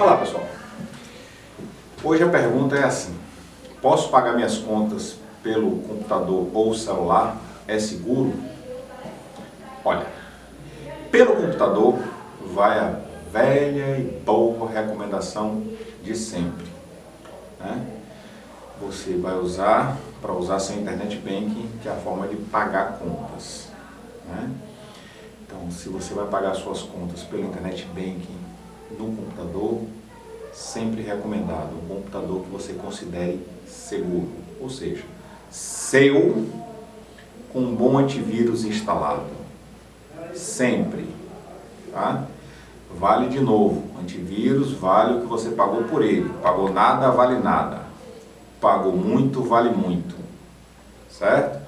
Olá pessoal, hoje a pergunta é assim, posso pagar minhas contas pelo computador ou celular? É seguro? Olha, pelo computador vai a velha e boa recomendação de sempre. Né? Você vai usar para usar seu internet banking, que é a forma de pagar contas. Né? Então, se você vai pagar suas contas pelo internet banking no computador, sempre recomendado um computador que você considere seguro, ou seja, seu com um bom antivírus instalado. Sempre, tá? Vale de novo, antivírus vale o que você pagou por ele. Pagou nada, vale nada. Pagou muito, vale muito. Certo?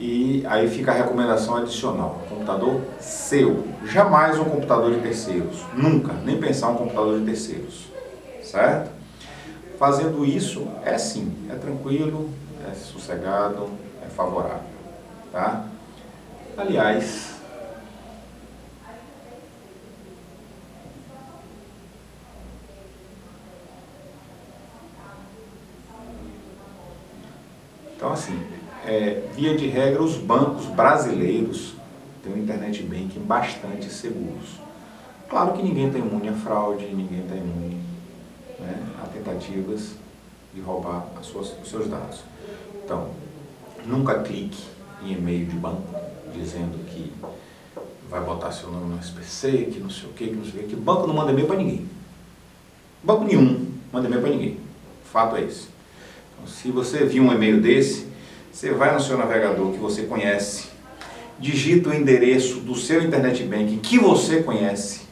E aí fica a recomendação adicional: computador seu, jamais um computador de terceiros, nunca, nem pensar um computador de terceiros, certo? Fazendo isso é sim, é tranquilo, é sossegado, é favorável, tá? Aliás, então assim, é, via de regra, os bancos brasileiros têm um internet banking bastante seguros. Claro que ninguém está imune a fraude, ninguém está imune né, a tentativas de roubar suas, os seus dados. Então, nunca clique em e-mail de banco dizendo que vai botar seu nome no SPC, que não sei o que, que não sei o que. Banco não manda e-mail para ninguém. Banco nenhum manda e-mail para ninguém. Fato é esse. Então, se você viu um e-mail desse, você vai no seu navegador que você conhece, digita o endereço do seu internet banking que você conhece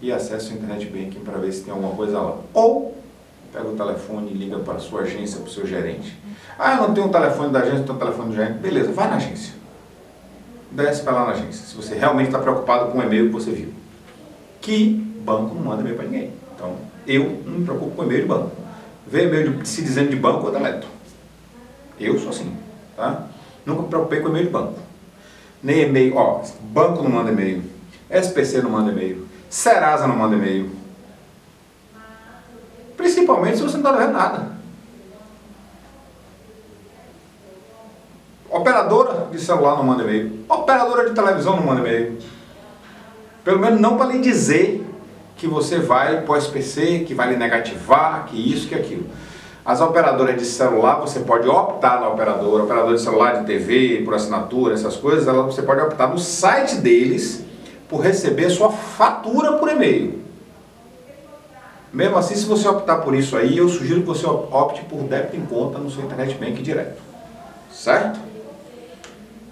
e acessa o internet banking para ver se tem alguma coisa lá. Ou pega o telefone e liga para a sua agência, para o seu gerente. Ah, eu não tenho um telefone da agência, tenho um telefone do gerente. Beleza, vai na agência. Desce para lá na agência, se você realmente está preocupado com o e-mail que você viu. Que banco não manda e-mail para ninguém. Então, eu não me preocupo com e-mail de banco. Vê e-mail de, se dizendo de banco, eu deleto. Eu sou assim, tá? Nunca me preocupei com e-mail de banco. Nem e-mail, ó, banco não manda e-mail, SPC não manda e-mail, Serasa não manda e-mail. Principalmente se você não está devendo nada. Operadora de celular não manda e-mail. Operadora de televisão não manda e-mail. Pelo menos não para lhe dizer que você vai para o SPC, que vai lhe negativar, que isso, que aquilo. As operadoras de celular, você pode optar na operadora, operadora de celular, de TV, por assinatura, essas coisas, ela, você pode optar no site deles por receber sua fatura por e-mail. Mesmo assim, se você optar por isso aí, eu sugiro que você opte por débito em conta no seu internet bank direto. Certo?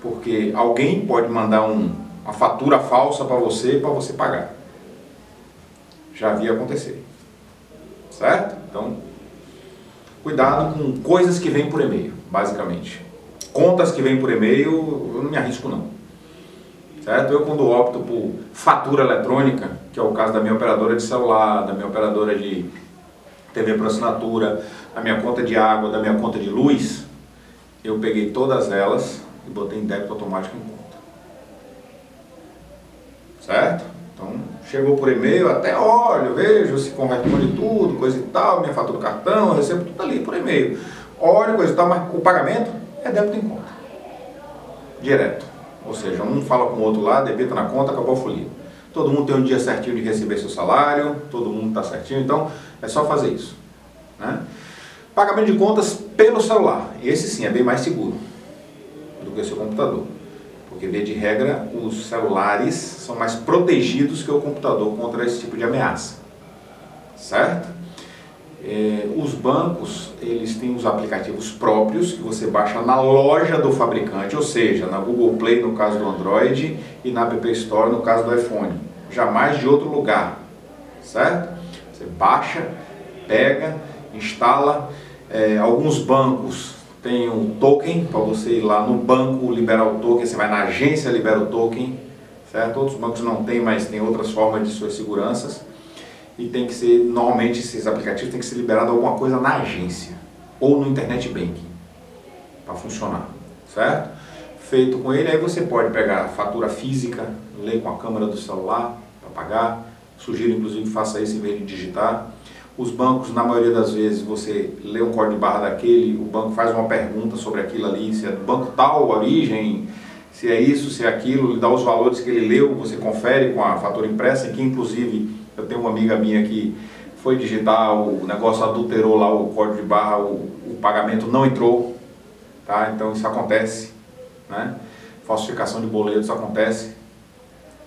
Porque alguém pode mandar um, uma fatura falsa para você para você pagar. Já vi acontecer. Certo? Então, cuidado com coisas que vêm por e-mail, basicamente. Contas que vêm por e-mail, eu não me arrisco não. Certo? Eu quando opto por fatura eletrônica, que é o caso da minha operadora de celular, da minha operadora de TV por assinatura, a minha conta de água, da minha conta de luz, eu peguei todas elas e botei em débito automático em conta. Certo? Chegou por e-mail, até olho, vejo se corresponde tudo, coisa e tal, minha fatura do cartão, recebo tudo ali por e-mail. Olho, coisa e tal, mas o pagamento é débito em conta. Direto. Ou seja, um fala com o outro lá, debita na conta, acabou a folia. Todo mundo tem um dia certinho de receber seu salário, todo mundo está certinho, então é só fazer isso. Né? Pagamento de contas pelo celular. Esse sim é bem mais seguro do que o seu computador. Porque, via de regra, os celulares são mais protegidos que o computador contra esse tipo de ameaça. Certo? É, os bancos, eles têm os aplicativos próprios que você baixa na loja do fabricante, ou seja, na Google Play no caso do Android e na App Store no caso do iPhone. Jamais de outro lugar. Certo? Você baixa, pega, instala. É, alguns bancos tem um token para você ir lá no banco liberar o token, você vai na agência libera o token, certo? Outros bancos não tem, mas tem outras formas de suas seguranças. E tem que ser, normalmente esses aplicativos tem que ser liberado alguma coisa na agência ou no internet banking para funcionar, certo? Feito com ele, aí você pode pegar a fatura física, ler com a câmera do celular para pagar, Sugiro inclusive faça isso em vez de digitar. Os bancos, na maioria das vezes, você lê um código de barra daquele, o banco faz uma pergunta sobre aquilo ali, se é do banco tal, origem, se é isso, se é aquilo, ele dá os valores que ele leu, você confere com a fatura impressa, que inclusive eu tenho uma amiga minha que foi digitar, o negócio adulterou lá o código de barra, o, o pagamento não entrou, tá? Então isso acontece, né? Falsificação de boletos acontece,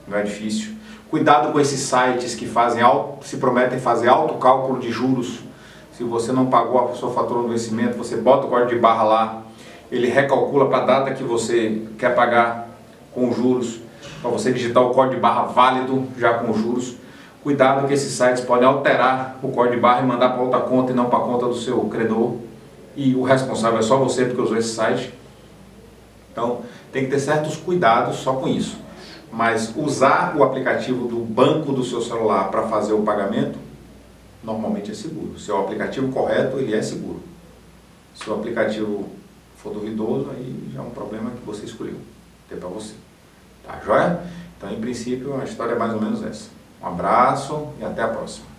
não é difícil. Cuidado com esses sites que fazem alto, se prometem fazer alto cálculo de juros. Se você não pagou a sua fatura no vencimento, você bota o código de barra lá, ele recalcula para a data que você quer pagar com juros, para você digitar o código de barra válido já com juros. Cuidado que esses sites podem alterar o código de barra e mandar para outra conta e não para a conta do seu credor. E o responsável é só você porque usou esse site. Então tem que ter certos cuidados só com isso. Mas usar o aplicativo do banco do seu celular para fazer o pagamento, normalmente é seguro. Se é o aplicativo correto, ele é seguro. Se o aplicativo for duvidoso, aí já é um problema que você escolheu. Tem para você. Tá joia? Então, em princípio, a história é mais ou menos essa. Um abraço e até a próxima.